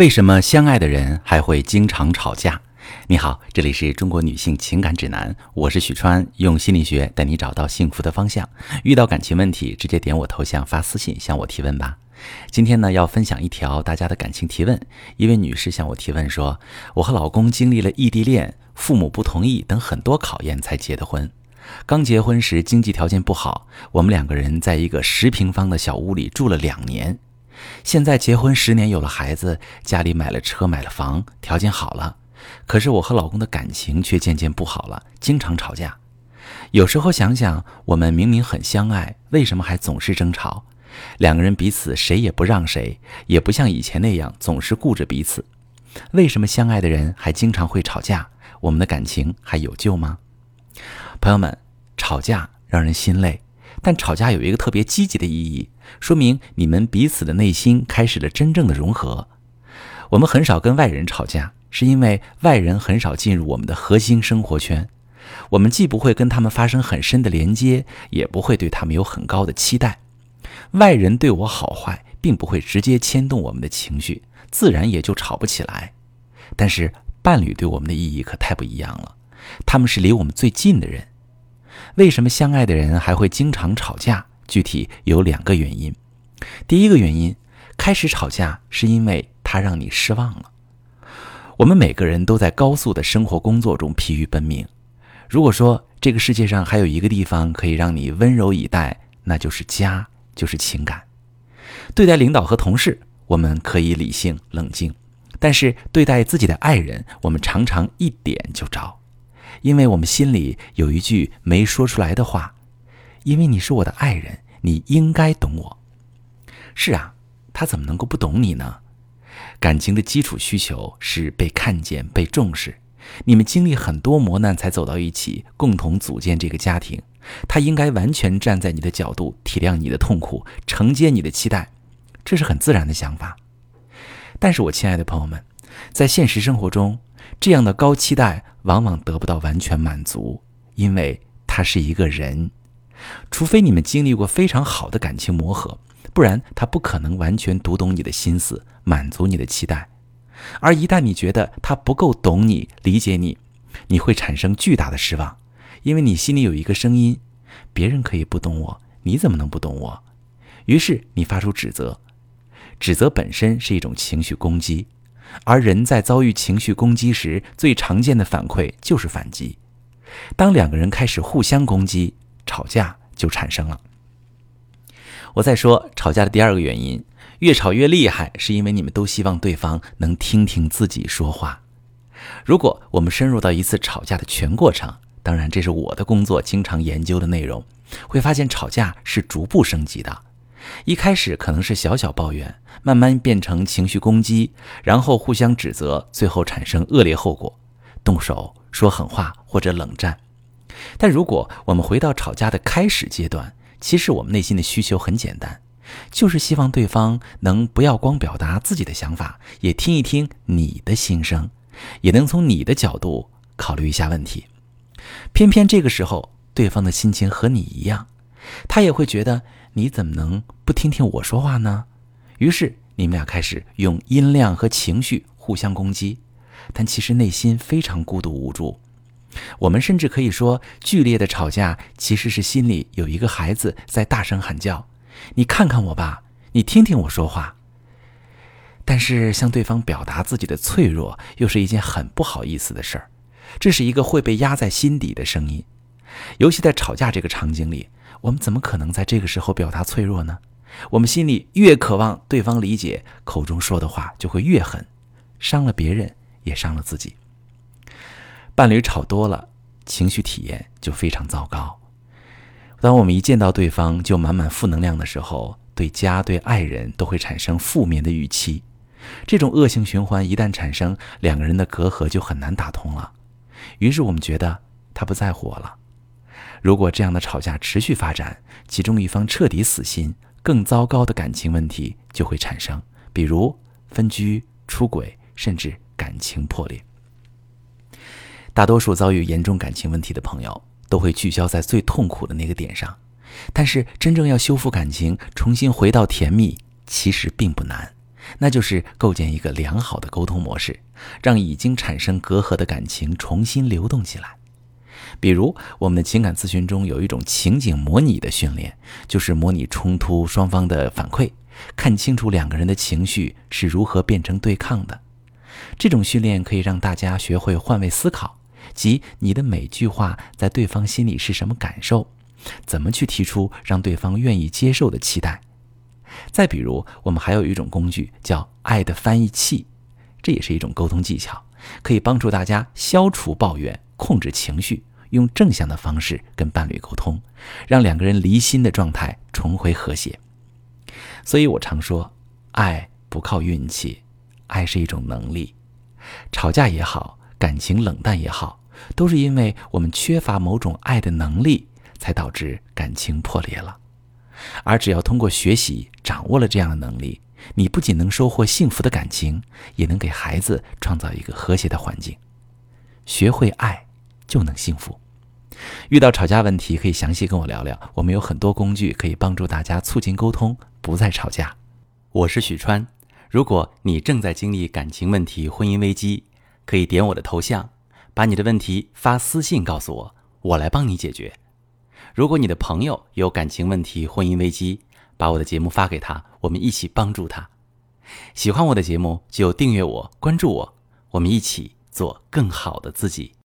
为什么相爱的人还会经常吵架？你好，这里是中国女性情感指南，我是许川，用心理学带你找到幸福的方向。遇到感情问题，直接点我头像发私信向我提问吧。今天呢，要分享一条大家的感情提问。一位女士向我提问说：“我和老公经历了异地恋、父母不同意等很多考验才结的婚。刚结婚时经济条件不好，我们两个人在一个十平方的小屋里住了两年。”现在结婚十年，有了孩子，家里买了车，买了房，条件好了。可是我和老公的感情却渐渐不好了，经常吵架。有时候想想，我们明明很相爱，为什么还总是争吵？两个人彼此谁也不让谁，也不像以前那样总是顾着彼此。为什么相爱的人还经常会吵架？我们的感情还有救吗？朋友们，吵架让人心累。但吵架有一个特别积极的意义，说明你们彼此的内心开始了真正的融合。我们很少跟外人吵架，是因为外人很少进入我们的核心生活圈。我们既不会跟他们发生很深的连接，也不会对他们有很高的期待。外人对我好坏，并不会直接牵动我们的情绪，自然也就吵不起来。但是伴侣对我们的意义可太不一样了，他们是离我们最近的人。为什么相爱的人还会经常吵架？具体有两个原因。第一个原因，开始吵架是因为他让你失望了。我们每个人都在高速的生活工作中疲于奔命。如果说这个世界上还有一个地方可以让你温柔以待，那就是家，就是情感。对待领导和同事，我们可以理性冷静；但是对待自己的爱人，我们常常一点就着。因为我们心里有一句没说出来的话，因为你是我的爱人，你应该懂我。是啊，他怎么能够不懂你呢？感情的基础需求是被看见、被重视。你们经历很多磨难才走到一起，共同组建这个家庭。他应该完全站在你的角度，体谅你的痛苦，承接你的期待，这是很自然的想法。但是我亲爱的朋友们，在现实生活中，这样的高期待往往得不到完全满足，因为他是一个人。除非你们经历过非常好的感情磨合，不然他不可能完全读懂你的心思，满足你的期待。而一旦你觉得他不够懂你、理解你，你会产生巨大的失望，因为你心里有一个声音：别人可以不懂我，你怎么能不懂我？于是你发出指责，指责本身是一种情绪攻击。而人在遭遇情绪攻击时，最常见的反馈就是反击。当两个人开始互相攻击，吵架就产生了。我再说吵架的第二个原因，越吵越厉害，是因为你们都希望对方能听听自己说话。如果我们深入到一次吵架的全过程，当然这是我的工作经常研究的内容，会发现吵架是逐步升级的。一开始可能是小小抱怨，慢慢变成情绪攻击，然后互相指责，最后产生恶劣后果，动手说狠话或者冷战。但如果我们回到吵架的开始阶段，其实我们内心的需求很简单，就是希望对方能不要光表达自己的想法，也听一听你的心声，也能从你的角度考虑一下问题。偏偏这个时候，对方的心情和你一样，他也会觉得。你怎么能不听听我说话呢？于是你们俩开始用音量和情绪互相攻击，但其实内心非常孤独无助。我们甚至可以说，剧烈的吵架其实是心里有一个孩子在大声喊叫：“你看看我吧，你听听我说话。”但是向对方表达自己的脆弱，又是一件很不好意思的事儿。这是一个会被压在心底的声音，尤其在吵架这个场景里。我们怎么可能在这个时候表达脆弱呢？我们心里越渴望对方理解，口中说的话就会越狠，伤了别人也伤了自己。伴侣吵多了，情绪体验就非常糟糕。当我们一见到对方就满满负能量的时候，对家、对爱人都会产生负面的预期。这种恶性循环一旦产生，两个人的隔阂就很难打通了。于是我们觉得他不在乎我了。如果这样的吵架持续发展，其中一方彻底死心，更糟糕的感情问题就会产生，比如分居、出轨，甚至感情破裂。大多数遭遇严重感情问题的朋友都会聚焦在最痛苦的那个点上，但是真正要修复感情，重新回到甜蜜，其实并不难。那就是构建一个良好的沟通模式，让已经产生隔阂的感情重新流动起来。比如，我们的情感咨询中有一种情景模拟的训练，就是模拟冲突双方的反馈，看清楚两个人的情绪是如何变成对抗的。这种训练可以让大家学会换位思考，即你的每句话在对方心里是什么感受，怎么去提出让对方愿意接受的期待。再比如，我们还有一种工具叫“爱的翻译器”，这也是一种沟通技巧，可以帮助大家消除抱怨、控制情绪，用正向的方式跟伴侣沟通，让两个人离心的状态重回和谐。所以我常说，爱不靠运气，爱是一种能力。吵架也好，感情冷淡也好，都是因为我们缺乏某种爱的能力，才导致感情破裂了。而只要通过学习掌握了这样的能力，你不仅能收获幸福的感情，也能给孩子创造一个和谐的环境。学会爱，就能幸福。遇到吵架问题，可以详细跟我聊聊。我们有很多工具可以帮助大家促进沟通，不再吵架。我是许川。如果你正在经历感情问题、婚姻危机，可以点我的头像，把你的问题发私信告诉我，我来帮你解决。如果你的朋友有感情问题、婚姻危机，把我的节目发给他，我们一起帮助他。喜欢我的节目就订阅我、关注我，我们一起做更好的自己。